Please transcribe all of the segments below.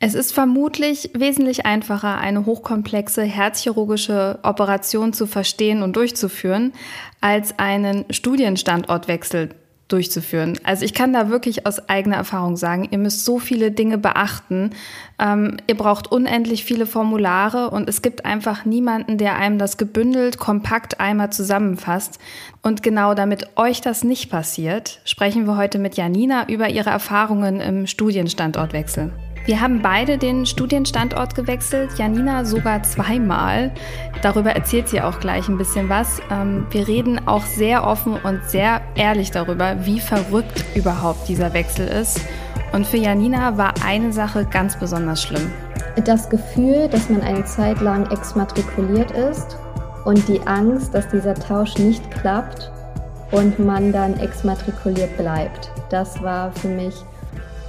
Es ist vermutlich wesentlich einfacher, eine hochkomplexe herzchirurgische Operation zu verstehen und durchzuführen, als einen Studienstandortwechsel durchzuführen. Also ich kann da wirklich aus eigener Erfahrung sagen, ihr müsst so viele Dinge beachten. Ähm, ihr braucht unendlich viele Formulare und es gibt einfach niemanden, der einem das gebündelt, kompakt einmal zusammenfasst. Und genau damit euch das nicht passiert, sprechen wir heute mit Janina über ihre Erfahrungen im Studienstandortwechsel. Wir haben beide den Studienstandort gewechselt, Janina sogar zweimal. Darüber erzählt sie auch gleich ein bisschen was. Ähm, wir reden auch sehr offen und sehr ehrlich darüber, wie verrückt überhaupt dieser Wechsel ist. Und für Janina war eine Sache ganz besonders schlimm. Das Gefühl, dass man eine Zeit lang exmatrikuliert ist und die Angst, dass dieser Tausch nicht klappt und man dann exmatrikuliert bleibt. Das war für mich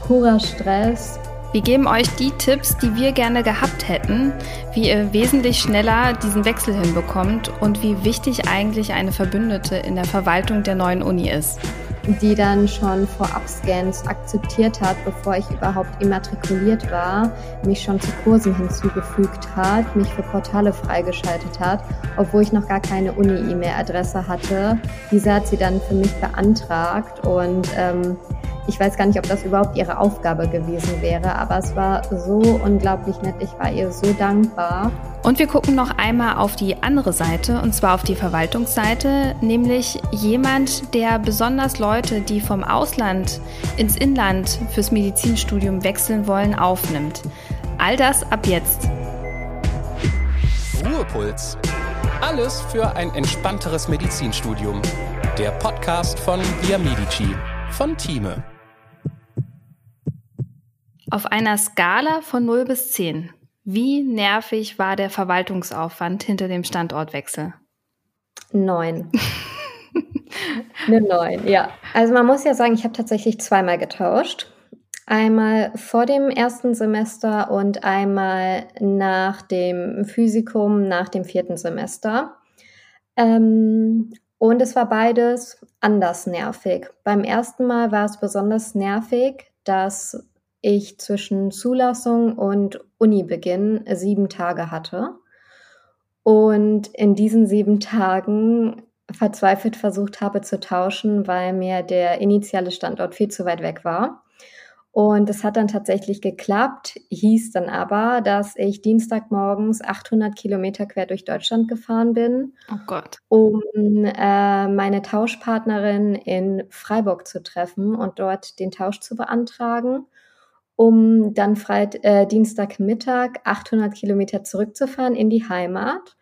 purer Stress wir geben euch die Tipps, die wir gerne gehabt hätten, wie ihr wesentlich schneller diesen Wechsel hinbekommt und wie wichtig eigentlich eine Verbündete in der Verwaltung der neuen Uni ist. Die dann schon Vorab-Scans akzeptiert hat, bevor ich überhaupt immatrikuliert war, mich schon zu Kursen hinzugefügt hat, mich für Portale freigeschaltet hat, obwohl ich noch gar keine Uni-E-Mail-Adresse hatte. Diese hat sie dann für mich beantragt und ähm, ich weiß gar nicht, ob das überhaupt ihre Aufgabe gewesen wäre, aber es war so unglaublich nett. Ich war ihr so dankbar. Und wir gucken noch einmal auf die andere Seite, und zwar auf die Verwaltungsseite, nämlich jemand, der besonders Leute, die vom Ausland ins Inland fürs Medizinstudium wechseln wollen, aufnimmt. All das ab jetzt. Ruhepuls. Alles für ein entspannteres Medizinstudium. Der Podcast von Via Medici von Thieme. Auf einer Skala von 0 bis 10, wie nervig war der Verwaltungsaufwand hinter dem Standortwechsel? Neun. Eine neun, ja. Also man muss ja sagen, ich habe tatsächlich zweimal getauscht. Einmal vor dem ersten Semester und einmal nach dem Physikum, nach dem vierten Semester. Ähm, und es war beides anders nervig. Beim ersten Mal war es besonders nervig, dass ich zwischen Zulassung und Unibeginn sieben Tage hatte. Und in diesen sieben Tagen verzweifelt versucht habe zu tauschen, weil mir der initiale Standort viel zu weit weg war. Und es hat dann tatsächlich geklappt, hieß dann aber, dass ich Dienstagmorgens 800 Kilometer quer durch Deutschland gefahren bin, oh um äh, meine Tauschpartnerin in Freiburg zu treffen und dort den Tausch zu beantragen um dann Freit äh, Dienstagmittag 800 Kilometer zurückzufahren in die Heimat.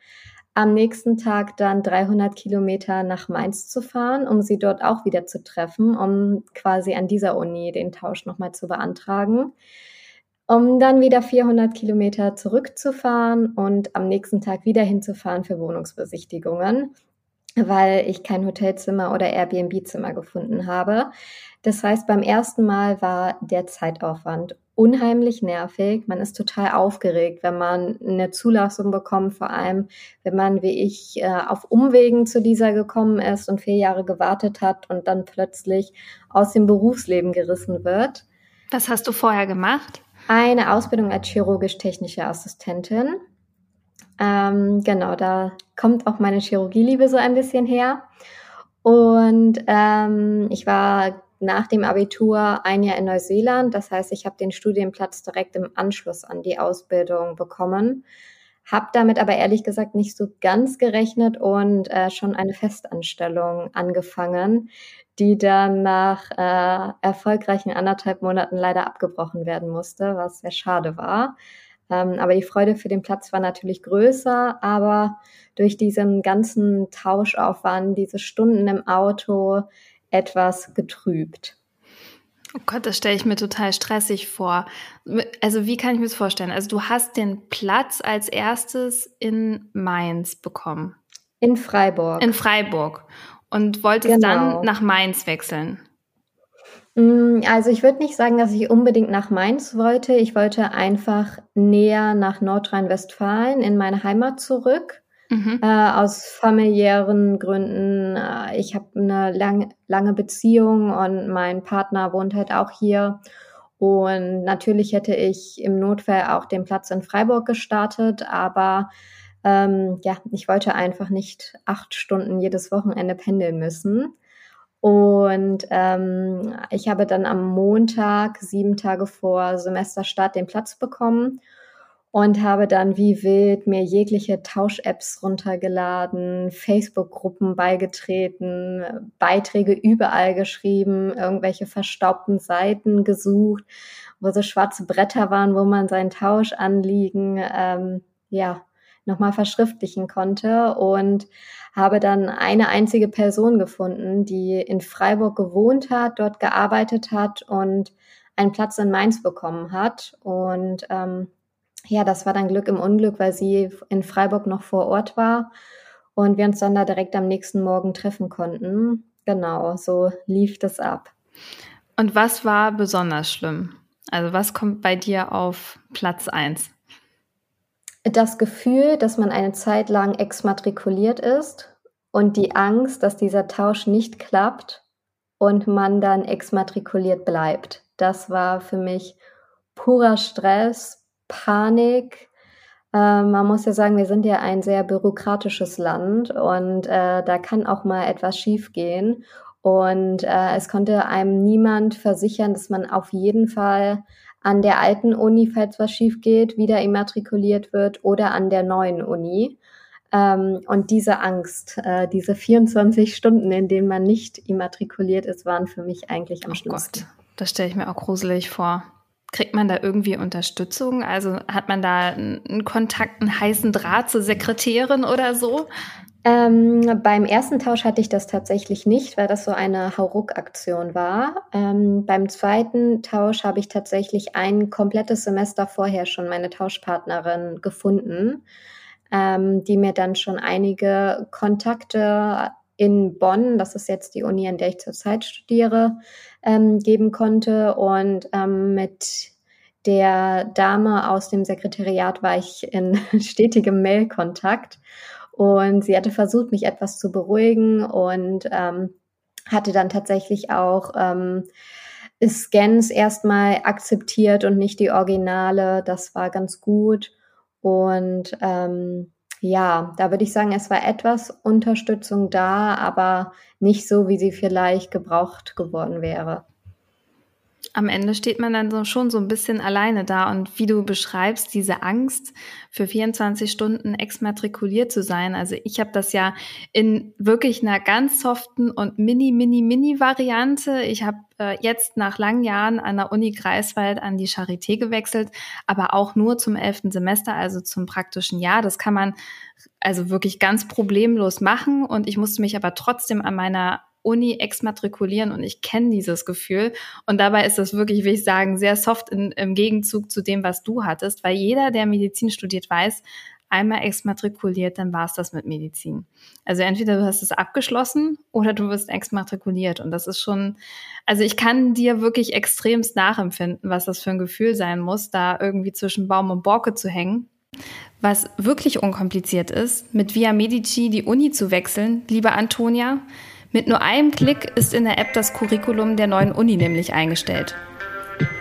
Am nächsten Tag dann 300 Kilometer nach Mainz zu fahren, um sie dort auch wieder zu treffen, um quasi an dieser Uni den Tausch nochmal zu beantragen. Um dann wieder 400 Kilometer zurückzufahren und am nächsten Tag wieder hinzufahren für Wohnungsbesichtigungen weil ich kein Hotelzimmer oder Airbnb-Zimmer gefunden habe. Das heißt, beim ersten Mal war der Zeitaufwand unheimlich nervig. Man ist total aufgeregt, wenn man eine Zulassung bekommt, vor allem wenn man wie ich äh, auf Umwegen zu dieser gekommen ist und vier Jahre gewartet hat und dann plötzlich aus dem Berufsleben gerissen wird. Was hast du vorher gemacht? Eine Ausbildung als chirurgisch-technische Assistentin. Ähm, genau, da kommt auch meine Chirurgieliebe so ein bisschen her. Und ähm, ich war nach dem Abitur ein Jahr in Neuseeland. Das heißt, ich habe den Studienplatz direkt im Anschluss an die Ausbildung bekommen. Habe damit aber ehrlich gesagt nicht so ganz gerechnet und äh, schon eine Festanstellung angefangen, die dann nach äh, erfolgreichen anderthalb Monaten leider abgebrochen werden musste, was sehr schade war. Ähm, aber die Freude für den Platz war natürlich größer, aber durch diesen ganzen Tauschaufwand, diese Stunden im Auto etwas getrübt. Oh Gott, das stelle ich mir total stressig vor. Also wie kann ich mir das vorstellen? Also du hast den Platz als erstes in Mainz bekommen. In Freiburg. In Freiburg. Und wolltest genau. dann nach Mainz wechseln. Mm, also ich würde nicht sagen, dass ich unbedingt nach Mainz wollte. Ich wollte einfach näher nach Nordrhein-Westfalen in meine Heimat zurück. Mhm. Äh, aus familiären Gründen. Äh, ich habe eine lang, lange Beziehung und mein Partner wohnt halt auch hier. Und natürlich hätte ich im Notfall auch den Platz in Freiburg gestartet, aber ähm, ja, ich wollte einfach nicht acht Stunden jedes Wochenende pendeln müssen. Und ähm, ich habe dann am Montag, sieben Tage vor Semesterstart, den Platz bekommen und habe dann wie wild mir jegliche Tausch-Apps runtergeladen, Facebook-Gruppen beigetreten, Beiträge überall geschrieben, irgendwelche verstaubten Seiten gesucht, wo so schwarze Bretter waren, wo man seinen Tauschanliegen ähm, ja nochmal verschriftlichen konnte und habe dann eine einzige Person gefunden, die in Freiburg gewohnt hat, dort gearbeitet hat und einen Platz in Mainz bekommen hat. Und ähm, ja, das war dann Glück im Unglück, weil sie in Freiburg noch vor Ort war und wir uns dann da direkt am nächsten Morgen treffen konnten. Genau, so lief das ab. Und was war besonders schlimm? Also was kommt bei dir auf Platz 1? das Gefühl, dass man eine Zeit lang exmatrikuliert ist und die Angst, dass dieser Tausch nicht klappt und man dann exmatrikuliert bleibt. Das war für mich purer Stress, Panik. Äh, man muss ja sagen, wir sind ja ein sehr bürokratisches Land und äh, da kann auch mal etwas schiefgehen. Und äh, es konnte einem niemand versichern, dass man auf jeden Fall an der alten Uni, falls was schief geht, wieder immatrikuliert wird oder an der neuen Uni. Ähm, und diese Angst, äh, diese 24 Stunden, in denen man nicht immatrikuliert ist, waren für mich eigentlich am oh schlimmsten. Gott, das stelle ich mir auch gruselig vor. Kriegt man da irgendwie Unterstützung? Also hat man da einen Kontakt, einen heißen Draht zur Sekretärin oder so? Ähm, beim ersten Tausch hatte ich das tatsächlich nicht, weil das so eine Hauruck-Aktion war. Ähm, beim zweiten Tausch habe ich tatsächlich ein komplettes Semester vorher schon meine Tauschpartnerin gefunden, ähm, die mir dann schon einige Kontakte in Bonn, das ist jetzt die Uni, an der ich zurzeit studiere, ähm, geben konnte. Und ähm, mit der Dame aus dem Sekretariat war ich in stetigem Mailkontakt. Und sie hatte versucht, mich etwas zu beruhigen und ähm, hatte dann tatsächlich auch ähm, Scans erstmal akzeptiert und nicht die Originale. Das war ganz gut. Und ähm, ja, da würde ich sagen, es war etwas Unterstützung da, aber nicht so, wie sie vielleicht gebraucht geworden wäre am Ende steht man dann so schon so ein bisschen alleine da und wie du beschreibst, diese Angst für 24 Stunden exmatrikuliert zu sein. Also ich habe das ja in wirklich einer ganz soften und mini, mini, mini Variante. Ich habe äh, jetzt nach langen Jahren an der Uni Greifswald an die Charité gewechselt, aber auch nur zum elften Semester, also zum praktischen Jahr. Das kann man also wirklich ganz problemlos machen und ich musste mich aber trotzdem an meiner Uni exmatrikulieren und ich kenne dieses Gefühl. Und dabei ist das wirklich, will ich sagen, sehr soft in, im Gegenzug zu dem, was du hattest, weil jeder, der Medizin studiert, weiß, einmal exmatrikuliert, dann war es das mit Medizin. Also entweder du hast es abgeschlossen oder du wirst exmatrikuliert. Und das ist schon, also ich kann dir wirklich extremst nachempfinden, was das für ein Gefühl sein muss, da irgendwie zwischen Baum und Borke zu hängen. Was wirklich unkompliziert ist, mit Via Medici die Uni zu wechseln, liebe Antonia, mit nur einem Klick ist in der App das Curriculum der neuen Uni nämlich eingestellt.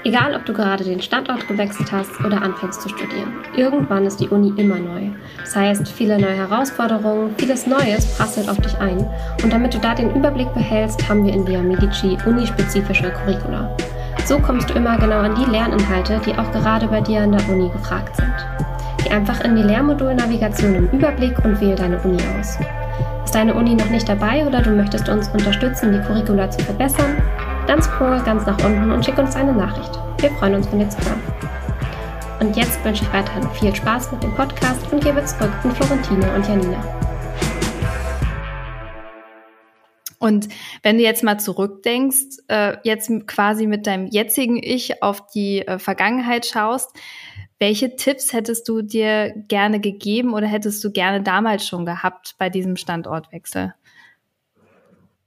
Egal, ob du gerade den Standort gewechselt hast oder anfängst zu studieren, irgendwann ist die Uni immer neu. Das heißt, viele neue Herausforderungen, vieles Neues prasselt auf dich ein. Und damit du da den Überblick behältst, haben wir in Via Medici unispezifische Curricula. So kommst du immer genau an die Lerninhalte, die auch gerade bei dir an der Uni gefragt sind. Geh einfach in die Lehrmodulnavigation im Überblick und wähle deine Uni aus. Ist deine Uni noch nicht dabei oder du möchtest uns unterstützen, die Curricula zu verbessern? Dann scroll ganz nach unten und schick uns eine Nachricht. Wir freuen uns, von dir zu. Und jetzt wünsche ich weiterhin viel Spaß mit dem Podcast und gebe zurück an Florentine und Janina. Und wenn du jetzt mal zurückdenkst, äh, jetzt quasi mit deinem jetzigen Ich auf die äh, Vergangenheit schaust, welche Tipps hättest du dir gerne gegeben oder hättest du gerne damals schon gehabt bei diesem Standortwechsel?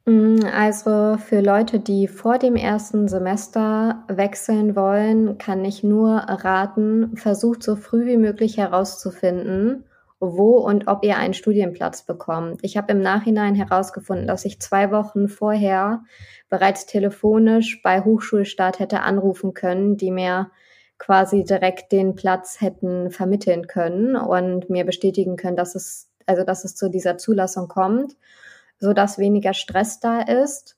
Mm, also für Leute, die vor dem ersten Semester wechseln wollen, kann ich nur raten, versucht so früh wie möglich herauszufinden, wo und ob ihr einen Studienplatz bekommt. Ich habe im Nachhinein herausgefunden, dass ich zwei Wochen vorher bereits telefonisch bei Hochschulstart hätte anrufen können, die mir quasi direkt den Platz hätten vermitteln können und mir bestätigen können, dass es, also dass es zu dieser Zulassung kommt, so dass weniger Stress da ist.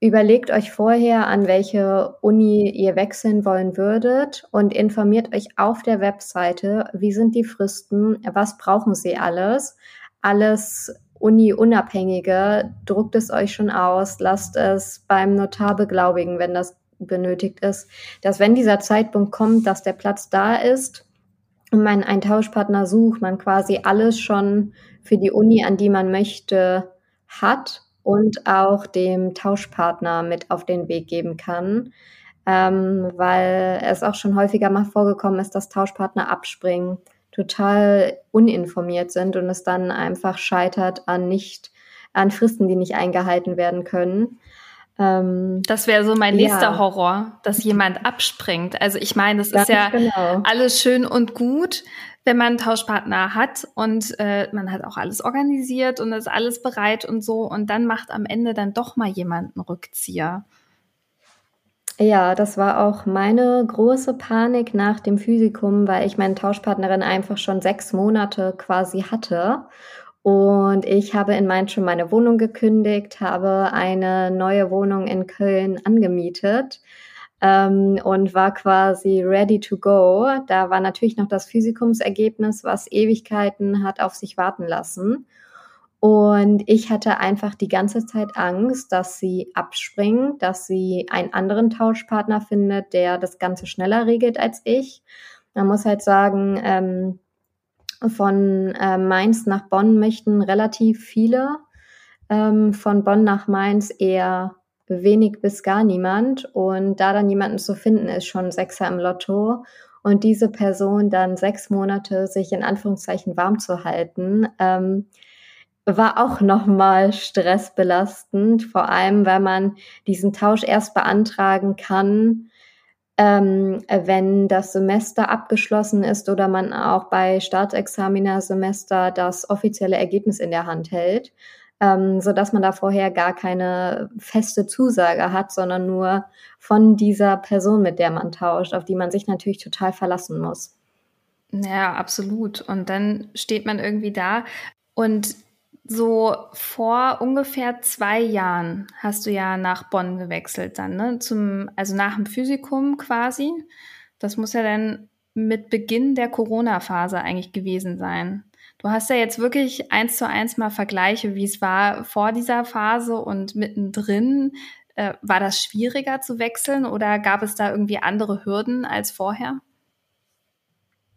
Überlegt euch vorher, an welche Uni ihr wechseln wollen würdet und informiert euch auf der Webseite, wie sind die Fristen, was brauchen sie alles. Alles Uni-Unabhängige, druckt es euch schon aus, lasst es beim Notar beglaubigen, wenn das benötigt ist, dass wenn dieser Zeitpunkt kommt, dass der Platz da ist und man einen Tauschpartner sucht, man quasi alles schon für die Uni, an die man möchte, hat und auch dem Tauschpartner mit auf den Weg geben kann, ähm, weil es auch schon häufiger mal vorgekommen ist, dass Tauschpartner abspringen, total uninformiert sind und es dann einfach scheitert an nicht an Fristen, die nicht eingehalten werden können. Ähm, das wäre so mein nächster ja. Horror, dass jemand abspringt. Also ich meine, das ist ja genau. alles schön und gut, wenn man einen Tauschpartner hat und äh, man hat auch alles organisiert und ist alles bereit und so und dann macht am Ende dann doch mal jemand einen Rückzieher. Ja, das war auch meine große Panik nach dem Physikum, weil ich meine Tauschpartnerin einfach schon sechs Monate quasi hatte. Und ich habe in Mainz schon meine Wohnung gekündigt, habe eine neue Wohnung in Köln angemietet ähm, und war quasi ready to go. Da war natürlich noch das Physikumsergebnis, was Ewigkeiten hat auf sich warten lassen. Und ich hatte einfach die ganze Zeit Angst, dass sie abspringt, dass sie einen anderen Tauschpartner findet, der das Ganze schneller regelt als ich. Man muss halt sagen, ähm, von äh, Mainz nach Bonn möchten relativ viele, ähm, von Bonn nach Mainz eher wenig bis gar niemand. Und da dann jemanden zu finden, ist schon Sechser im Lotto. Und diese Person dann sechs Monate sich in Anführungszeichen warm zu halten, ähm, war auch nochmal stressbelastend, vor allem weil man diesen Tausch erst beantragen kann, ähm, wenn das Semester abgeschlossen ist oder man auch bei Staatsexaminer-Semester das offizielle Ergebnis in der Hand hält ähm, so dass man da vorher gar keine feste Zusage hat, sondern nur von dieser Person, mit der man tauscht, auf die man sich natürlich total verlassen muss. Ja, absolut. Und dann steht man irgendwie da und so vor ungefähr zwei Jahren hast du ja nach Bonn gewechselt dann, ne? Zum, also nach dem Physikum quasi. Das muss ja dann mit Beginn der Corona-Phase eigentlich gewesen sein. Du hast ja jetzt wirklich eins zu eins mal Vergleiche, wie es war vor dieser Phase und mittendrin. Äh, war das schwieriger zu wechseln oder gab es da irgendwie andere Hürden als vorher?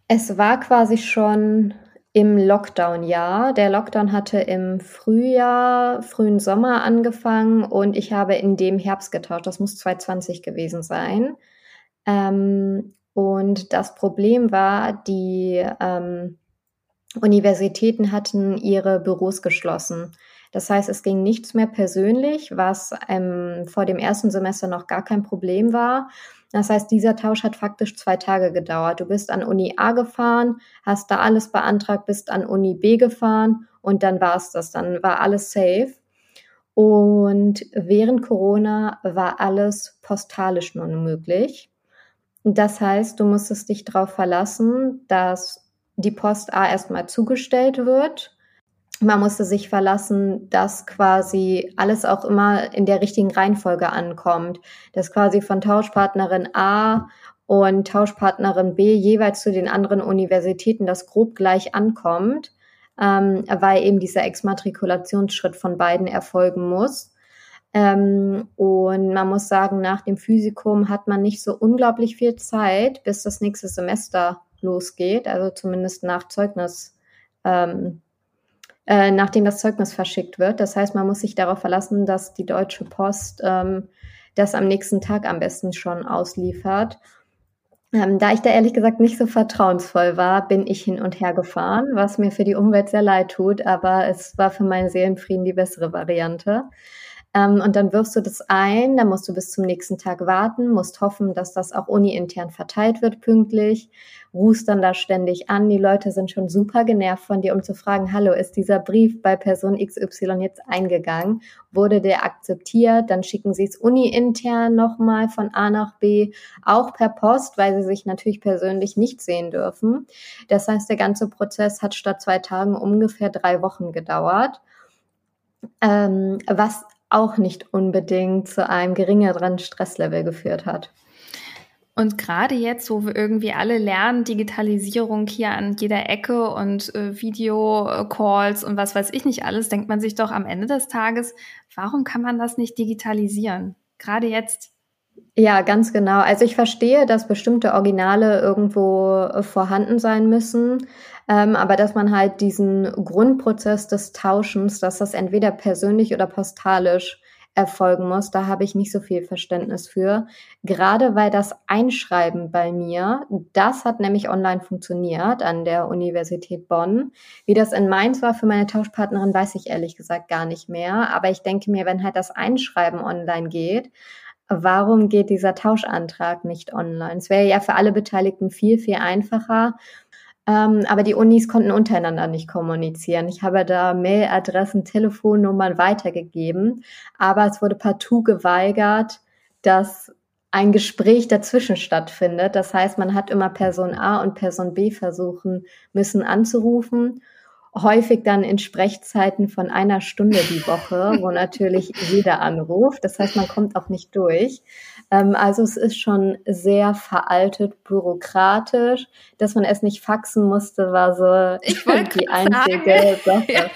Es war quasi schon im Lockdown-Jahr. Der Lockdown hatte im Frühjahr, frühen Sommer angefangen und ich habe in dem Herbst getauscht. Das muss 2020 gewesen sein. Ähm, und das Problem war, die ähm, Universitäten hatten ihre Büros geschlossen. Das heißt, es ging nichts mehr persönlich, was ähm, vor dem ersten Semester noch gar kein Problem war. Das heißt, dieser Tausch hat faktisch zwei Tage gedauert. Du bist an Uni A gefahren, hast da alles beantragt, bist an Uni B gefahren und dann war es das. Dann war alles safe. Und während Corona war alles postalisch nun möglich. Das heißt, du musstest dich darauf verlassen, dass die Post A erstmal zugestellt wird. Man musste sich verlassen, dass quasi alles auch immer in der richtigen Reihenfolge ankommt. Dass quasi von Tauschpartnerin A und Tauschpartnerin B jeweils zu den anderen Universitäten das grob gleich ankommt, ähm, weil eben dieser Exmatrikulationsschritt von beiden erfolgen muss. Ähm, und man muss sagen, nach dem Physikum hat man nicht so unglaublich viel Zeit, bis das nächste Semester losgeht, also zumindest nach Zeugnis, ähm, äh, nachdem das Zeugnis verschickt wird. Das heißt, man muss sich darauf verlassen, dass die Deutsche Post ähm, das am nächsten Tag am besten schon ausliefert. Ähm, da ich da ehrlich gesagt nicht so vertrauensvoll war, bin ich hin und her gefahren, was mir für die Umwelt sehr leid tut, aber es war für meinen Seelenfrieden die bessere Variante. Ähm, und dann wirfst du das ein, dann musst du bis zum nächsten Tag warten, musst hoffen, dass das auch uni-intern verteilt wird pünktlich, ruhst dann da ständig an. Die Leute sind schon super genervt von dir, um zu fragen, hallo, ist dieser Brief bei Person XY jetzt eingegangen? Wurde der akzeptiert? Dann schicken sie es uni-intern nochmal von A nach B, auch per Post, weil sie sich natürlich persönlich nicht sehen dürfen. Das heißt, der ganze Prozess hat statt zwei Tagen ungefähr drei Wochen gedauert. Ähm, was auch nicht unbedingt zu einem geringeren Stresslevel geführt hat. Und gerade jetzt, wo wir irgendwie alle lernen, Digitalisierung hier an jeder Ecke und äh, Videocalls und was weiß ich nicht alles, denkt man sich doch am Ende des Tages, warum kann man das nicht digitalisieren? Gerade jetzt. Ja, ganz genau. Also ich verstehe, dass bestimmte Originale irgendwo äh, vorhanden sein müssen, ähm, aber dass man halt diesen Grundprozess des Tauschens, dass das entweder persönlich oder postalisch erfolgen muss. Da habe ich nicht so viel Verständnis für. Gerade weil das Einschreiben bei mir, das hat nämlich online funktioniert an der Universität Bonn. Wie das in Mainz war für meine Tauschpartnerin, weiß ich ehrlich gesagt gar nicht mehr. Aber ich denke mir, wenn halt das Einschreiben online geht, warum geht dieser Tauschantrag nicht online? Es wäre ja für alle Beteiligten viel, viel einfacher. Ähm, aber die Unis konnten untereinander nicht kommunizieren. Ich habe da Mailadressen, Telefonnummern weitergegeben, aber es wurde partout geweigert, dass ein Gespräch dazwischen stattfindet. Das heißt, man hat immer Person A und Person B versuchen müssen anzurufen häufig dann in Sprechzeiten von einer Stunde die Woche, wo natürlich jeder anruft. Das heißt, man kommt auch nicht durch. Ähm, also es ist schon sehr veraltet, bürokratisch. Dass man es nicht faxen musste, war so ich die einzige sagen. Sache.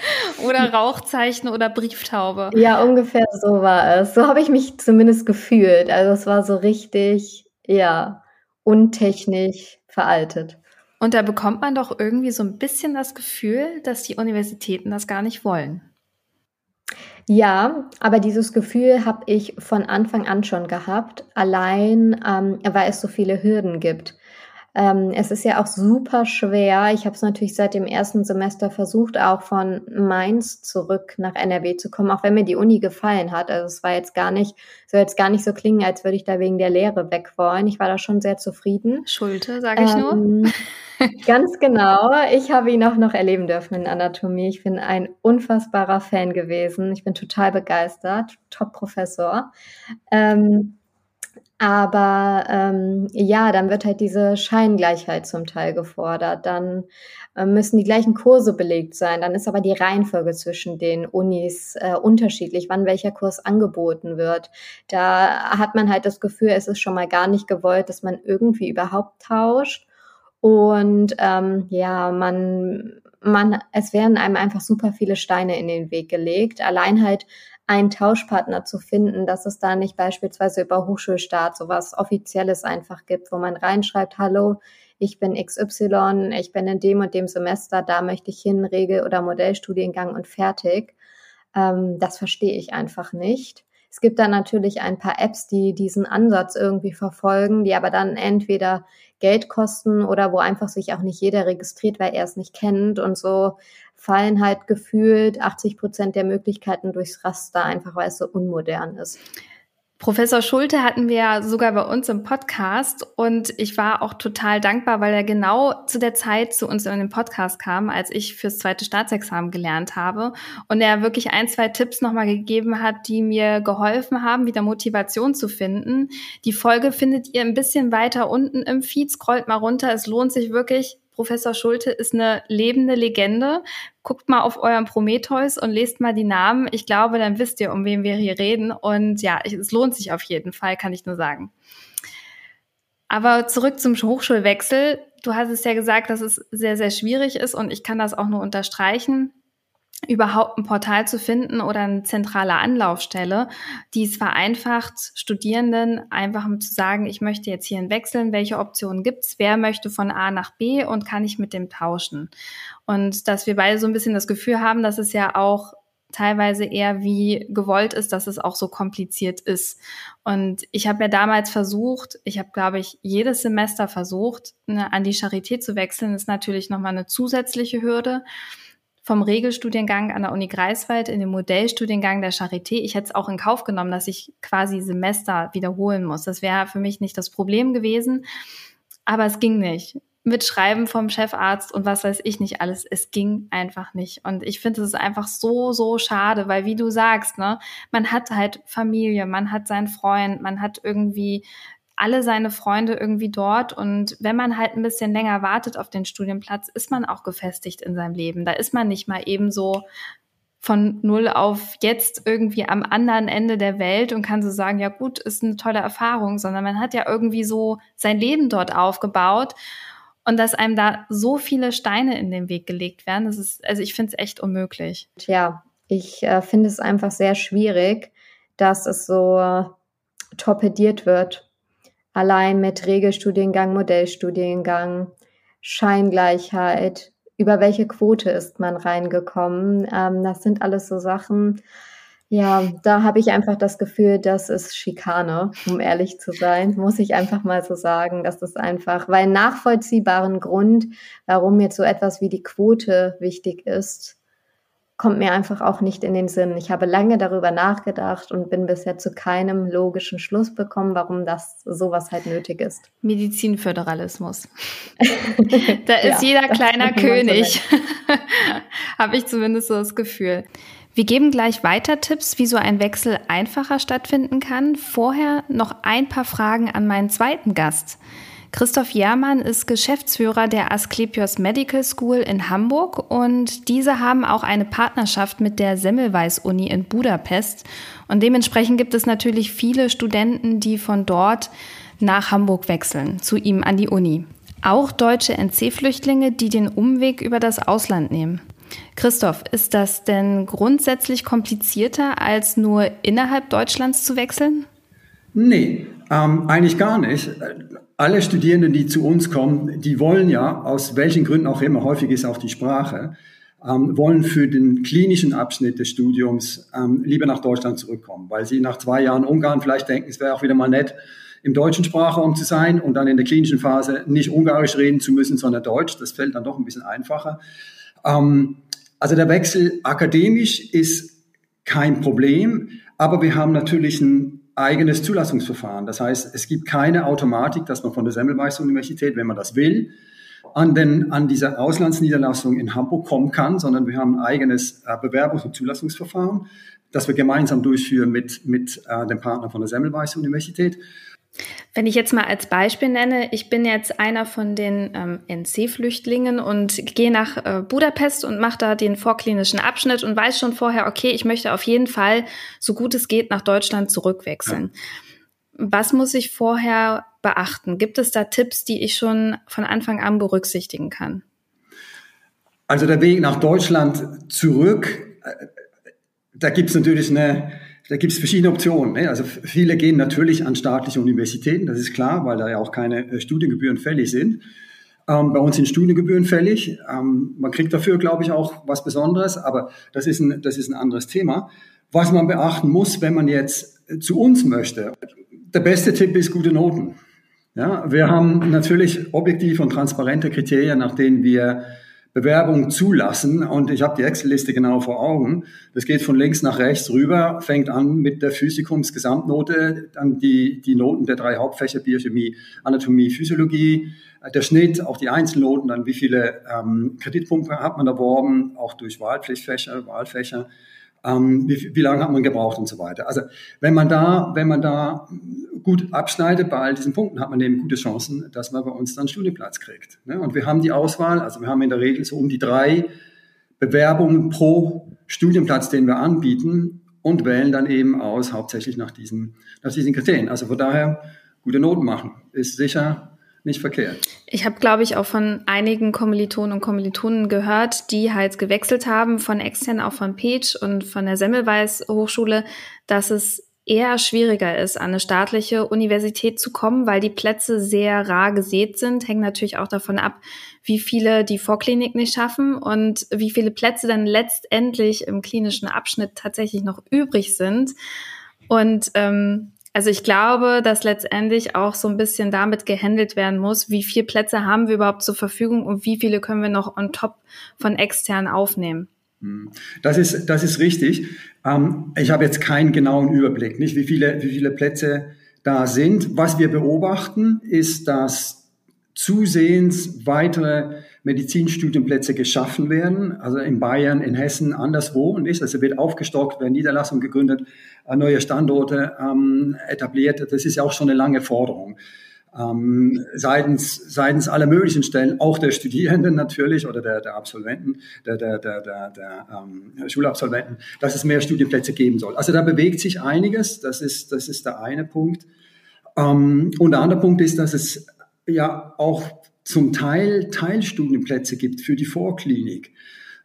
oder Rauchzeichen oder Brieftaube. Ja, ungefähr so war es. So habe ich mich zumindest gefühlt. Also es war so richtig, ja, untechnisch veraltet. Und da bekommt man doch irgendwie so ein bisschen das Gefühl, dass die Universitäten das gar nicht wollen. Ja, aber dieses Gefühl habe ich von Anfang an schon gehabt, allein ähm, weil es so viele Hürden gibt. Ähm, es ist ja auch super schwer. Ich habe es natürlich seit dem ersten Semester versucht, auch von Mainz zurück nach NRW zu kommen, auch wenn mir die Uni gefallen hat. Also es war jetzt gar nicht, soll jetzt gar nicht so klingen, als würde ich da wegen der Lehre weg wollen. Ich war da schon sehr zufrieden. Schulte, sage ich ähm, nur. Ganz genau. Ich habe ihn auch noch erleben dürfen in Anatomie. Ich bin ein unfassbarer Fan gewesen. Ich bin total begeistert. Top-Professor. Ähm, aber ähm, ja, dann wird halt diese Scheingleichheit zum Teil gefordert. Dann äh, müssen die gleichen Kurse belegt sein. Dann ist aber die Reihenfolge zwischen den Unis äh, unterschiedlich, wann welcher Kurs angeboten wird. Da hat man halt das Gefühl, es ist schon mal gar nicht gewollt, dass man irgendwie überhaupt tauscht. Und ähm, ja, man, man, es werden einem einfach super viele Steine in den Weg gelegt. Allein halt einen Tauschpartner zu finden, dass es da nicht beispielsweise über Hochschulstaat sowas Offizielles einfach gibt, wo man reinschreibt, hallo, ich bin XY, ich bin in dem und dem Semester, da möchte ich hin, Regel- oder Modellstudiengang und fertig. Ähm, das verstehe ich einfach nicht. Es gibt dann natürlich ein paar Apps, die diesen Ansatz irgendwie verfolgen, die aber dann entweder Geld kosten oder wo einfach sich auch nicht jeder registriert, weil er es nicht kennt und so fallen halt gefühlt 80 Prozent der Möglichkeiten durchs Raster, einfach weil es so unmodern ist. Professor Schulte hatten wir sogar bei uns im Podcast und ich war auch total dankbar, weil er genau zu der Zeit zu uns in den Podcast kam, als ich fürs zweite Staatsexamen gelernt habe und er wirklich ein, zwei Tipps nochmal gegeben hat, die mir geholfen haben, wieder Motivation zu finden. Die Folge findet ihr ein bisschen weiter unten im Feed, scrollt mal runter, es lohnt sich wirklich, Professor Schulte ist eine lebende Legende. Guckt mal auf euren Prometheus und lest mal die Namen. Ich glaube, dann wisst ihr, um wen wir hier reden. Und ja, es lohnt sich auf jeden Fall, kann ich nur sagen. Aber zurück zum Hochschulwechsel. Du hast es ja gesagt, dass es sehr, sehr schwierig ist und ich kann das auch nur unterstreichen überhaupt ein Portal zu finden oder eine zentrale Anlaufstelle, die es vereinfacht, Studierenden einfach zu sagen, ich möchte jetzt hierhin wechseln, welche Optionen gibt's, wer möchte von A nach B und kann ich mit dem tauschen. Und dass wir beide so ein bisschen das Gefühl haben, dass es ja auch teilweise eher wie gewollt ist, dass es auch so kompliziert ist. Und ich habe ja damals versucht, ich habe, glaube ich, jedes Semester versucht, ne, an die Charité zu wechseln, das ist natürlich nochmal eine zusätzliche Hürde vom Regelstudiengang an der Uni Greifswald in den Modellstudiengang der Charité. Ich hätte es auch in Kauf genommen, dass ich quasi Semester wiederholen muss. Das wäre für mich nicht das Problem gewesen. Aber es ging nicht. Mit Schreiben vom Chefarzt und was weiß ich nicht alles. Es ging einfach nicht. Und ich finde, es einfach so, so schade, weil wie du sagst, ne, man hat halt Familie, man hat seinen Freund, man hat irgendwie alle seine Freunde irgendwie dort. Und wenn man halt ein bisschen länger wartet auf den Studienplatz, ist man auch gefestigt in seinem Leben. Da ist man nicht mal eben so von null auf jetzt irgendwie am anderen Ende der Welt und kann so sagen, ja gut, ist eine tolle Erfahrung, sondern man hat ja irgendwie so sein Leben dort aufgebaut und dass einem da so viele Steine in den Weg gelegt werden, das ist, also ich finde es echt unmöglich. Ja, ich äh, finde es einfach sehr schwierig, dass es so äh, torpediert wird allein mit Regelstudiengang, Modellstudiengang, Scheingleichheit, über welche Quote ist man reingekommen. Ähm, das sind alles so Sachen, ja, da habe ich einfach das Gefühl, das ist Schikane, um ehrlich zu sein, muss ich einfach mal so sagen. Das ist einfach, weil nachvollziehbaren Grund, warum jetzt so etwas wie die Quote wichtig ist, kommt mir einfach auch nicht in den Sinn. Ich habe lange darüber nachgedacht und bin bisher zu keinem logischen Schluss bekommen, warum das sowas halt nötig ist. Medizinföderalismus. da ist ja, jeder kleiner König. habe ich zumindest so das Gefühl. Wir geben gleich weiter Tipps, wie so ein Wechsel einfacher stattfinden kann. Vorher noch ein paar Fragen an meinen zweiten Gast. Christoph Jermann ist Geschäftsführer der Asklepios Medical School in Hamburg und diese haben auch eine Partnerschaft mit der Semmelweis-Uni in Budapest. Und dementsprechend gibt es natürlich viele Studenten, die von dort nach Hamburg wechseln, zu ihm an die Uni. Auch deutsche NC-Flüchtlinge, die den Umweg über das Ausland nehmen. Christoph, ist das denn grundsätzlich komplizierter, als nur innerhalb Deutschlands zu wechseln? Nee, ähm, eigentlich gar nicht alle Studierenden, die zu uns kommen, die wollen ja, aus welchen Gründen auch immer, häufig ist auch die Sprache, ähm, wollen für den klinischen Abschnitt des Studiums ähm, lieber nach Deutschland zurückkommen, weil sie nach zwei Jahren Ungarn vielleicht denken, es wäre auch wieder mal nett, im deutschen Sprachraum zu sein und dann in der klinischen Phase nicht Ungarisch reden zu müssen, sondern Deutsch. Das fällt dann doch ein bisschen einfacher. Ähm, also der Wechsel akademisch ist kein Problem, aber wir haben natürlich ein eigenes Zulassungsverfahren. Das heißt, es gibt keine Automatik, dass man von der Semmelweis Universität, wenn man das will, an, den, an diese Auslandsniederlassung in Hamburg kommen kann, sondern wir haben ein eigenes äh, Bewerbungs- und Zulassungsverfahren, das wir gemeinsam durchführen mit, mit äh, dem Partner von der Semmelweis Universität. Wenn ich jetzt mal als Beispiel nenne, ich bin jetzt einer von den ähm, NC-Flüchtlingen und gehe nach äh, Budapest und mache da den vorklinischen Abschnitt und weiß schon vorher, okay, ich möchte auf jeden Fall, so gut es geht, nach Deutschland zurückwechseln. Ja. Was muss ich vorher beachten? Gibt es da Tipps, die ich schon von Anfang an berücksichtigen kann? Also der Weg nach Deutschland zurück, äh, da gibt es natürlich eine da gibt es verschiedene Optionen. Ne? Also viele gehen natürlich an staatliche Universitäten, das ist klar, weil da ja auch keine äh, Studiengebühren fällig sind. Ähm, bei uns sind Studiengebühren fällig. Ähm, man kriegt dafür, glaube ich, auch was Besonderes, aber das ist, ein, das ist ein anderes Thema. Was man beachten muss, wenn man jetzt äh, zu uns möchte, der beste Tipp ist gute Noten. Ja, wir haben natürlich objektive und transparente Kriterien, nach denen wir Bewerbung zulassen. Und ich habe die Excel-Liste genau vor Augen. Das geht von links nach rechts rüber, fängt an mit der Physikums-Gesamtnote, dann die, die Noten der drei Hauptfächer Biochemie, Anatomie, Physiologie, der Schnitt, auch die Einzelnoten, dann wie viele ähm, Kreditpunkte hat man erworben, auch durch Wahlpflichtfächer, Wahlfächer ähm, wie, wie lange hat man gebraucht und so weiter. Also wenn man da, wenn man da gut abschneidet bei all diesen Punkten, hat man eben gute Chancen, dass man bei uns dann einen Studienplatz kriegt. Ne? Und wir haben die Auswahl, also wir haben in der Regel so um die drei Bewerbungen pro Studienplatz, den wir anbieten und wählen dann eben aus, hauptsächlich nach diesen, nach diesen Kriterien. Also von daher gute Noten machen ist sicher nicht verkehrt. Ich habe, glaube ich, auch von einigen Kommilitonen und Kommilitonen gehört, die halt gewechselt haben von extern auch von Page und von der Semmelweis Hochschule, dass es eher schwieriger ist, an eine staatliche Universität zu kommen, weil die Plätze sehr rar gesät sind. Hängt natürlich auch davon ab, wie viele die Vorklinik nicht schaffen und wie viele Plätze dann letztendlich im klinischen Abschnitt tatsächlich noch übrig sind. Und ähm, also ich glaube, dass letztendlich auch so ein bisschen damit gehandelt werden muss, wie viele Plätze haben wir überhaupt zur Verfügung und wie viele können wir noch on top von extern aufnehmen. Hm. Das ist, das ist richtig. Ähm, ich habe jetzt keinen genauen Überblick, nicht wie viele, wie viele Plätze da sind. Was wir beobachten, ist, dass zusehends weitere Medizinstudienplätze geschaffen werden, also in Bayern, in Hessen, anderswo und ist. Also wird aufgestockt, werden Niederlassungen gegründet, äh, neue Standorte ähm, etabliert. Das ist ja auch schon eine lange Forderung. Ähm, seitens, seitens aller möglichen Stellen, auch der Studierenden natürlich oder der, der Absolventen, der, der, der, der, der ähm, Schulabsolventen, dass es mehr Studienplätze geben soll. Also da bewegt sich einiges, das ist, das ist der eine Punkt. Ähm, und der andere Punkt ist, dass es ja auch zum Teil Teilstudienplätze gibt für die Vorklinik.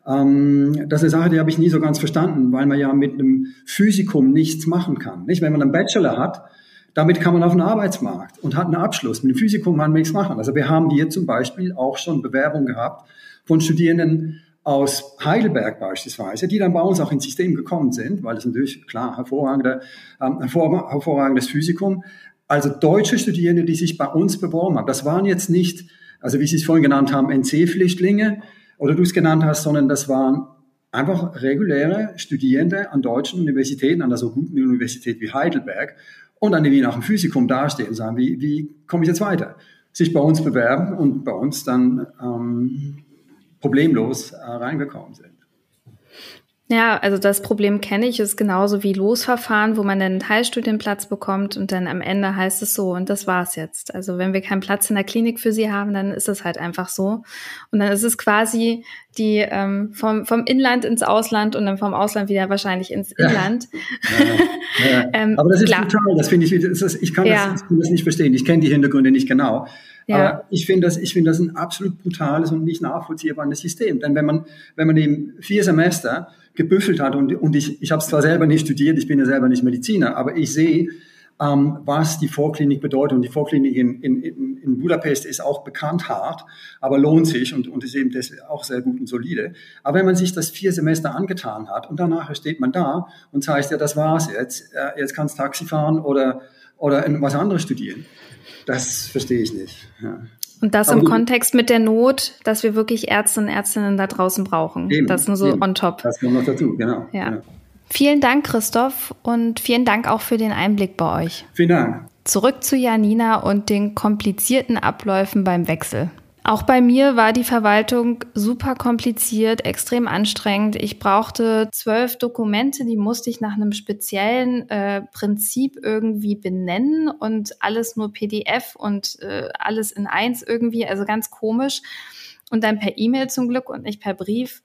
Ähm, das ist eine Sache, die habe ich nie so ganz verstanden, weil man ja mit einem Physikum nichts machen kann. Nicht? Wenn man einen Bachelor hat, damit kann man auf den Arbeitsmarkt und hat einen Abschluss. Mit dem Physikum kann man nichts machen. Also wir haben hier zum Beispiel auch schon Bewerbungen gehabt von Studierenden aus Heidelberg beispielsweise, die dann bei uns auch ins System gekommen sind, weil es natürlich klar hervorragende, ähm, hervorragendes Physikum. Also deutsche Studierende, die sich bei uns beworben haben. Das waren jetzt nicht also wie Sie es vorhin genannt haben, NC-Flüchtlinge oder du es genannt hast, sondern das waren einfach reguläre Studierende an deutschen Universitäten, an der so guten Universität wie Heidelberg und an die nach dem Physikum dastehen und sagen, wie, wie komme ich jetzt weiter? Sich bei uns bewerben und bei uns dann ähm, problemlos äh, reingekommen sind. Ja, also das Problem kenne ich, ist genauso wie Losverfahren, wo man dann einen Teilstudienplatz bekommt und dann am Ende heißt es so und das war's jetzt. Also wenn wir keinen Platz in der Klinik für sie haben, dann ist es halt einfach so. Und dann ist es quasi die ähm, vom, vom Inland ins Ausland und dann vom Ausland wieder wahrscheinlich ins Inland. Ja. Ja, ja. ähm, Aber das ist klar. total, das finde ich, das ist, ich, kann das, ich kann das nicht verstehen. Ich kenne die Hintergründe nicht genau. Ja. Aber ich finde das, ich finde das ein absolut brutales und nicht nachvollziehbares System. Denn wenn man, wenn man eben vier Semester gebüffelt hat. Und, und ich, ich habe es zwar selber nicht studiert, ich bin ja selber nicht Mediziner, aber ich sehe, ähm, was die Vorklinik bedeutet. Und die Vorklinik in, in, in Budapest ist auch bekannt hart, aber lohnt sich und, und ist eben auch sehr gut und solide. Aber wenn man sich das vier Semester angetan hat und danach steht man da und sagt, ja, das war's jetzt, äh, jetzt kannst Taxi fahren oder, oder was anderes studieren. Das verstehe ich nicht. Ja. Und das Aber im Kontext mit der Not, dass wir wirklich Ärzte und Ärztinnen da draußen brauchen. Eben, das nur so eben. on top. Das kommt noch dazu, genau. Ja. Genau. Vielen Dank, Christoph, und vielen Dank auch für den Einblick bei euch. Vielen Dank. Zurück zu Janina und den komplizierten Abläufen beim Wechsel. Auch bei mir war die Verwaltung super kompliziert, extrem anstrengend. Ich brauchte zwölf Dokumente, die musste ich nach einem speziellen äh, Prinzip irgendwie benennen und alles nur PDF und äh, alles in eins irgendwie, also ganz komisch. Und dann per E-Mail zum Glück und nicht per Brief.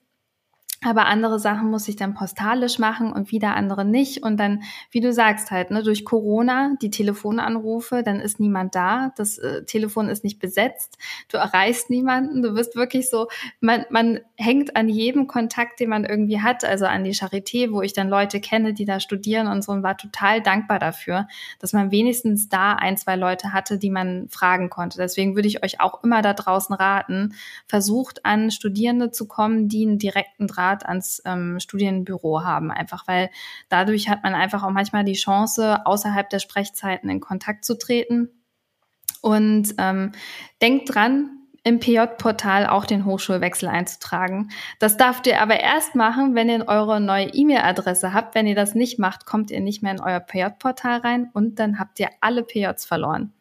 Aber andere Sachen muss ich dann postalisch machen und wieder andere nicht. Und dann, wie du sagst halt, ne, durch Corona, die Telefonanrufe, dann ist niemand da, das äh, Telefon ist nicht besetzt, du erreichst niemanden, du wirst wirklich so, man, man hängt an jedem Kontakt, den man irgendwie hat, also an die Charité, wo ich dann Leute kenne, die da studieren und so. Und war total dankbar dafür, dass man wenigstens da ein, zwei Leute hatte, die man fragen konnte. Deswegen würde ich euch auch immer da draußen raten, versucht an Studierende zu kommen, die einen direkten Draht Draht ans ähm, Studienbüro haben, einfach weil dadurch hat man einfach auch manchmal die Chance, außerhalb der Sprechzeiten in Kontakt zu treten. Und ähm, denkt dran, im PJ-Portal auch den Hochschulwechsel einzutragen. Das darft ihr aber erst machen, wenn ihr eure neue E-Mail-Adresse habt. Wenn ihr das nicht macht, kommt ihr nicht mehr in euer PJ-Portal rein und dann habt ihr alle PJs verloren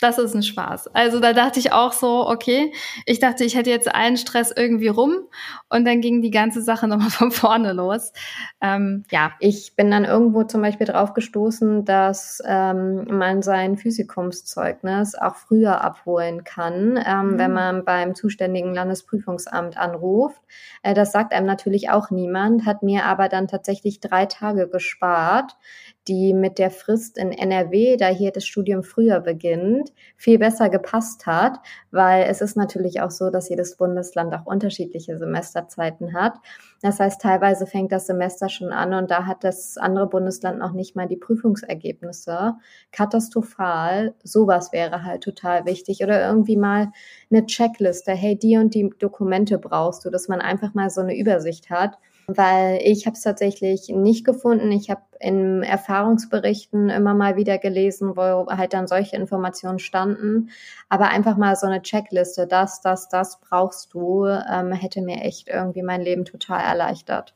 das ist ein Spaß. Also da dachte ich auch so, okay, ich dachte, ich hätte jetzt allen Stress irgendwie rum und dann ging die ganze Sache nochmal von vorne los. Ähm, ja. Ich bin dann irgendwo zum Beispiel drauf gestoßen, dass ähm, man sein Physikumszeugnis auch früher abholen kann, ähm, mhm. wenn man beim zuständigen Landesprüfungsamt anruft. Äh, das sagt einem natürlich auch niemand, hat mir aber dann tatsächlich drei Tage gespart die mit der Frist in NRW, da hier das Studium früher beginnt, viel besser gepasst hat, weil es ist natürlich auch so, dass jedes Bundesland auch unterschiedliche Semesterzeiten hat. Das heißt, teilweise fängt das Semester schon an und da hat das andere Bundesland noch nicht mal die Prüfungsergebnisse. Katastrophal. Sowas wäre halt total wichtig. Oder irgendwie mal eine Checkliste. Hey, die und die Dokumente brauchst du, dass man einfach mal so eine Übersicht hat weil ich habe es tatsächlich nicht gefunden. Ich habe in Erfahrungsberichten immer mal wieder gelesen, wo halt dann solche Informationen standen. Aber einfach mal so eine Checkliste, das, das, das brauchst du, ähm, hätte mir echt irgendwie mein Leben total erleichtert.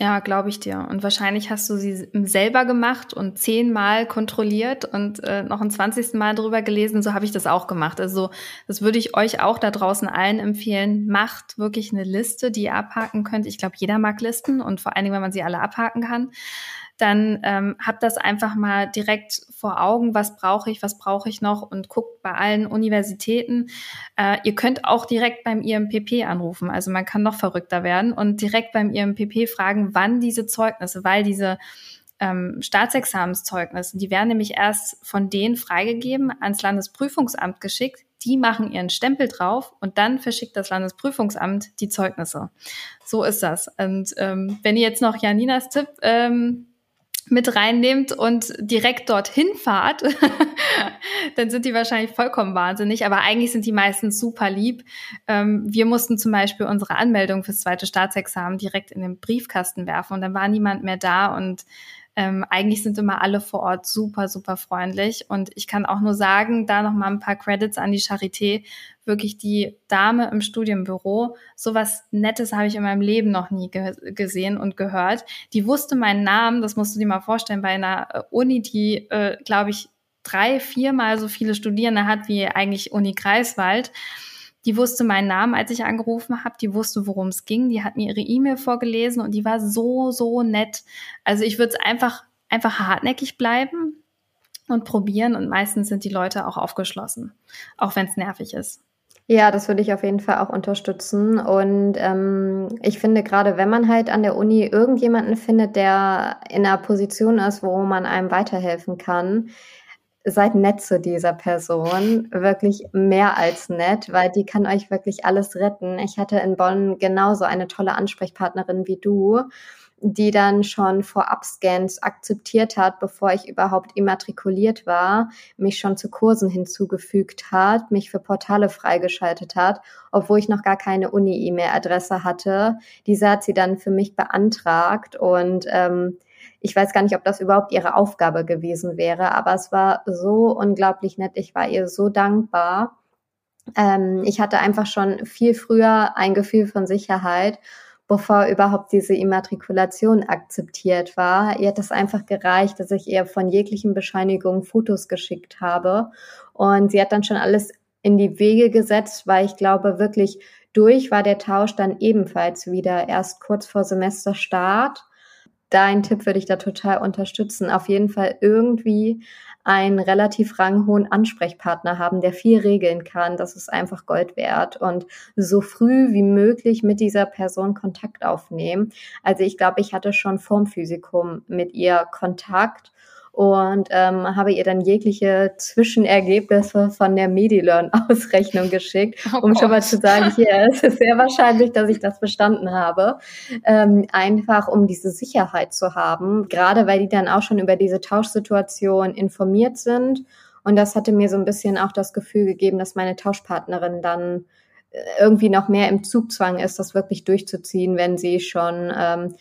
Ja, glaube ich dir. Und wahrscheinlich hast du sie selber gemacht und zehnmal kontrolliert und äh, noch ein zwanzigsten Mal drüber gelesen. So habe ich das auch gemacht. Also das würde ich euch auch da draußen allen empfehlen. Macht wirklich eine Liste, die ihr abhaken könnt. Ich glaube, jeder mag Listen und vor allen Dingen, wenn man sie alle abhaken kann dann ähm, habt das einfach mal direkt vor Augen, was brauche ich, was brauche ich noch und guckt bei allen Universitäten. Äh, ihr könnt auch direkt beim IMPP anrufen, also man kann noch verrückter werden und direkt beim IMPP fragen, wann diese Zeugnisse, weil diese ähm, Staatsexamenszeugnisse, die werden nämlich erst von denen freigegeben, ans Landesprüfungsamt geschickt. Die machen ihren Stempel drauf und dann verschickt das Landesprüfungsamt die Zeugnisse. So ist das. Und ähm, wenn ihr jetzt noch Janinas Tipp ähm, mit reinnehmt und direkt dorthin fahrt, dann sind die wahrscheinlich vollkommen wahnsinnig. Aber eigentlich sind die meistens super lieb. Ähm, wir mussten zum Beispiel unsere Anmeldung fürs zweite Staatsexamen direkt in den Briefkasten werfen und dann war niemand mehr da und ähm, eigentlich sind immer alle vor Ort super, super freundlich. Und ich kann auch nur sagen, da nochmal ein paar Credits an die Charité. Wirklich die Dame im Studienbüro, sowas Nettes habe ich in meinem Leben noch nie ge gesehen und gehört. Die wusste meinen Namen, das musst du dir mal vorstellen, bei einer äh, Uni, die, äh, glaube ich, drei, viermal so viele Studierende hat wie eigentlich Uni Greifswald. Die wusste meinen Namen, als ich angerufen habe. Die wusste, worum es ging. Die hat mir ihre E-Mail vorgelesen und die war so, so nett. Also ich würde es einfach, einfach hartnäckig bleiben und probieren. Und meistens sind die Leute auch aufgeschlossen, auch wenn es nervig ist. Ja, das würde ich auf jeden Fall auch unterstützen. Und ähm, ich finde, gerade wenn man halt an der Uni irgendjemanden findet, der in einer Position ist, wo man einem weiterhelfen kann, seid nett zu dieser Person, wirklich mehr als nett, weil die kann euch wirklich alles retten. Ich hatte in Bonn genauso eine tolle Ansprechpartnerin wie du, die dann schon Vorab-Scans akzeptiert hat, bevor ich überhaupt immatrikuliert war, mich schon zu Kursen hinzugefügt hat, mich für Portale freigeschaltet hat, obwohl ich noch gar keine Uni-E-Mail-Adresse hatte. Diese hat sie dann für mich beantragt und ähm, ich weiß gar nicht, ob das überhaupt ihre Aufgabe gewesen wäre, aber es war so unglaublich nett. Ich war ihr so dankbar. Ähm, ich hatte einfach schon viel früher ein Gefühl von Sicherheit, bevor überhaupt diese Immatrikulation akzeptiert war. Ihr hat es einfach gereicht, dass ich ihr von jeglichen Bescheinigungen Fotos geschickt habe. Und sie hat dann schon alles in die Wege gesetzt, weil ich glaube, wirklich durch war der Tausch dann ebenfalls wieder erst kurz vor Semesterstart dein Tipp würde ich da total unterstützen. Auf jeden Fall irgendwie einen relativ ranghohen Ansprechpartner haben, der viel regeln kann. Das ist einfach Gold wert. Und so früh wie möglich mit dieser Person Kontakt aufnehmen. Also ich glaube, ich hatte schon vorm Physikum mit ihr Kontakt und ähm, habe ihr dann jegliche Zwischenergebnisse von der Medilearn-Ausrechnung geschickt, oh um Gott. schon mal zu sagen, hier, es ist sehr wahrscheinlich, dass ich das bestanden habe. Ähm, einfach, um diese Sicherheit zu haben, gerade weil die dann auch schon über diese Tauschsituation informiert sind. Und das hatte mir so ein bisschen auch das Gefühl gegeben, dass meine Tauschpartnerin dann irgendwie noch mehr im Zugzwang ist, das wirklich durchzuziehen, wenn sie schon ähm,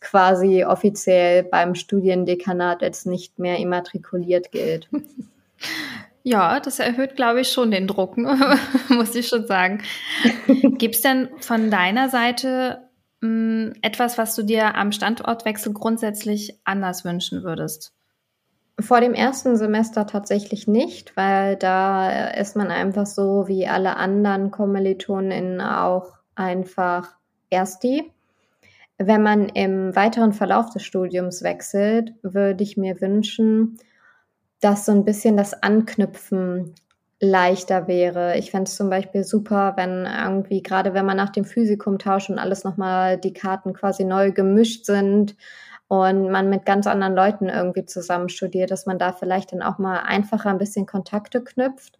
quasi offiziell beim Studiendekanat jetzt nicht mehr immatrikuliert gilt. Ja, das erhöht, glaube ich, schon den Druck, muss ich schon sagen. Gibt es denn von deiner Seite mh, hm, etwas, was du dir am Standortwechsel grundsätzlich anders wünschen würdest? Vor dem ersten Semester tatsächlich nicht, weil da ist man einfach so wie alle anderen KommilitonInnen auch einfach Ersti. Wenn man im weiteren Verlauf des Studiums wechselt, würde ich mir wünschen, dass so ein bisschen das Anknüpfen leichter wäre. Ich fände es zum Beispiel super, wenn irgendwie, gerade wenn man nach dem Physikum tauscht und alles nochmal die Karten quasi neu gemischt sind, und man mit ganz anderen Leuten irgendwie zusammen studiert, dass man da vielleicht dann auch mal einfacher ein bisschen Kontakte knüpft.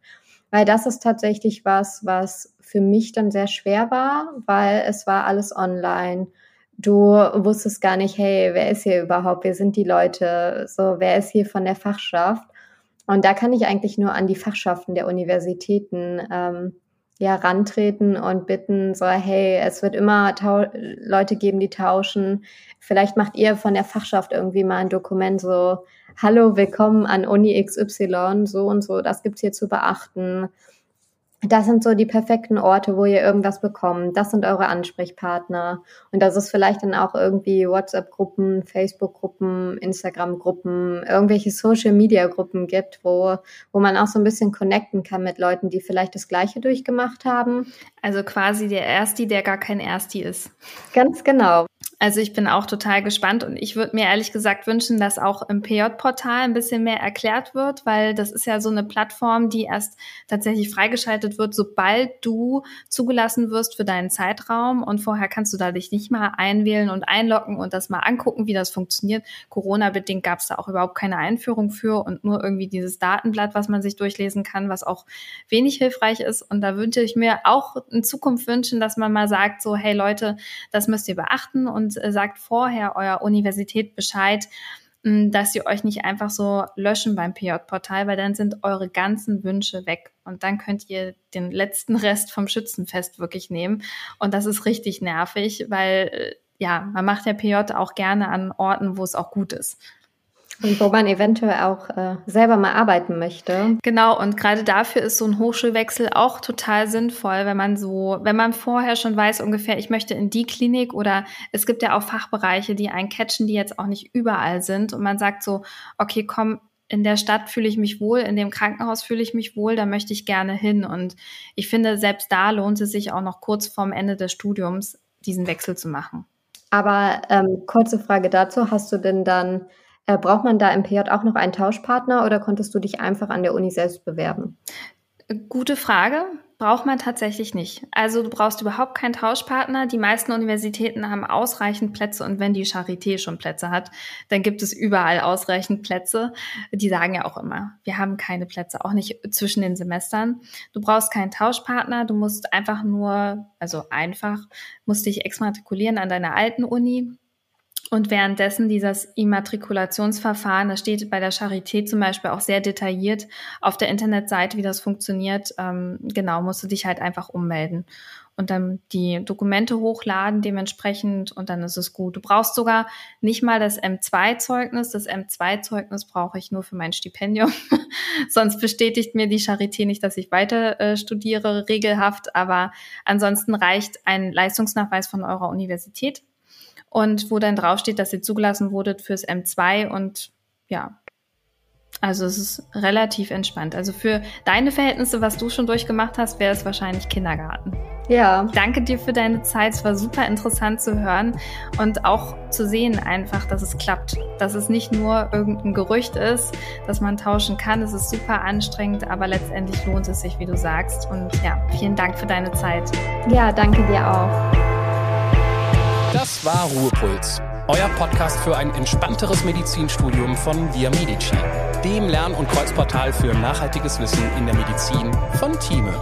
Weil das ist tatsächlich was, was für mich dann sehr schwer war, weil es war alles online. Du wusstest gar nicht, hey, wer ist hier überhaupt? Wer sind die Leute? So, wer ist hier von der Fachschaft? Und da kann ich eigentlich nur an die Fachschaften der Universitäten ähm, ja rantreten und bitten, so hey, es wird immer Leute geben, die tauschen. Vielleicht macht ihr von der Fachschaft irgendwie mal ein Dokument so, hallo, willkommen an Uni XY, so und so, das gibt's hier zu beachten das sind so die perfekten Orte, wo ihr irgendwas bekommt. Das sind eure Ansprechpartner. Und das ist vielleicht dann auch irgendwie WhatsApp-Gruppen, Facebook-Gruppen, Instagram-Gruppen, irgendwelche Social-Media-Gruppen gibt, wo, wo man auch so ein bisschen connecten kann mit Leuten, die vielleicht das Gleiche durchgemacht haben. Also quasi der Ersti, der gar kein Ersti ist. Ganz genau. Also ich bin auch total gespannt und ich würde mir ehrlich gesagt wünschen, dass auch im PJ-Portal ein bisschen mehr erklärt wird, weil das ist ja so eine Plattform, die erst tatsächlich freigeschaltet wird, sobald du zugelassen wirst für deinen Zeitraum und vorher kannst du da dich nicht mal einwählen und einloggen und das mal angucken, wie das funktioniert. Corona-bedingt gab es da auch überhaupt keine Einführung für und nur irgendwie dieses Datenblatt, was man sich durchlesen kann, was auch wenig hilfreich ist. Und da wünsche ich mir auch in Zukunft wünschen, dass man mal sagt, so, hey Leute, das müsst ihr beachten und äh, sagt vorher eurer Universität Bescheid, dass sie euch nicht einfach so löschen beim PJ-Portal, weil dann sind eure ganzen Wünsche weg und dann könnt ihr den letzten Rest vom Schützenfest wirklich nehmen und das ist richtig nervig, weil äh, ja, man macht ja PJ auch gerne an Orten, wo es auch gut ist. Und wo man eventuell auch äh, selber mal arbeiten möchte. Genau, und gerade dafür ist so ein Hochschulwechsel auch total sinnvoll, wenn man so, wenn man vorher schon weiß ungefähr, ich möchte in die Klinik oder es gibt ja auch Fachbereiche, die einen catchen, die jetzt auch nicht überall sind und man sagt so, okay, komm, in der Stadt fühle ich mich wohl, in dem Krankenhaus fühle ich mich wohl, da möchte ich gerne hin. Und ich finde, selbst da lohnt es sich auch noch kurz vorm Ende des Studiums, diesen Wechsel zu machen. Aber ähm, kurze Frage dazu, hast du denn dann äh, braucht man da im PJ auch noch einen Tauschpartner oder konntest du dich einfach an der Uni selbst bewerben? Gute Frage. Braucht man tatsächlich nicht. Also du brauchst überhaupt keinen Tauschpartner. Die meisten Universitäten haben ausreichend Plätze und wenn die Charité schon Plätze hat, dann gibt es überall ausreichend Plätze. Die sagen ja auch immer, wir haben keine Plätze, auch nicht zwischen den Semestern. Du brauchst keinen Tauschpartner, du musst einfach nur, also einfach, musst dich exmatrikulieren an deiner alten Uni und währenddessen dieses Immatrikulationsverfahren, das steht bei der Charité zum Beispiel auch sehr detailliert auf der Internetseite, wie das funktioniert. Ähm, genau, musst du dich halt einfach ummelden und dann die Dokumente hochladen dementsprechend und dann ist es gut. Du brauchst sogar nicht mal das M2-Zeugnis. Das M2-Zeugnis brauche ich nur für mein Stipendium. Sonst bestätigt mir die Charité nicht, dass ich weiter äh, studiere, regelhaft. Aber ansonsten reicht ein Leistungsnachweis von eurer Universität und wo dann draufsteht, dass ihr zugelassen wurdet fürs M2 und ja, also es ist relativ entspannt. Also für deine Verhältnisse, was du schon durchgemacht hast, wäre es wahrscheinlich Kindergarten. Ja. Danke dir für deine Zeit. Es war super interessant zu hören und auch zu sehen einfach, dass es klappt. Dass es nicht nur irgendein Gerücht ist, dass man tauschen kann. Es ist super anstrengend, aber letztendlich lohnt es sich, wie du sagst. Und ja, vielen Dank für deine Zeit. Ja, danke dir auch. Das war Ruhepuls, euer Podcast für ein entspannteres Medizinstudium von Via Medici, dem Lern- und Kreuzportal für nachhaltiges Wissen in der Medizin von Thieme.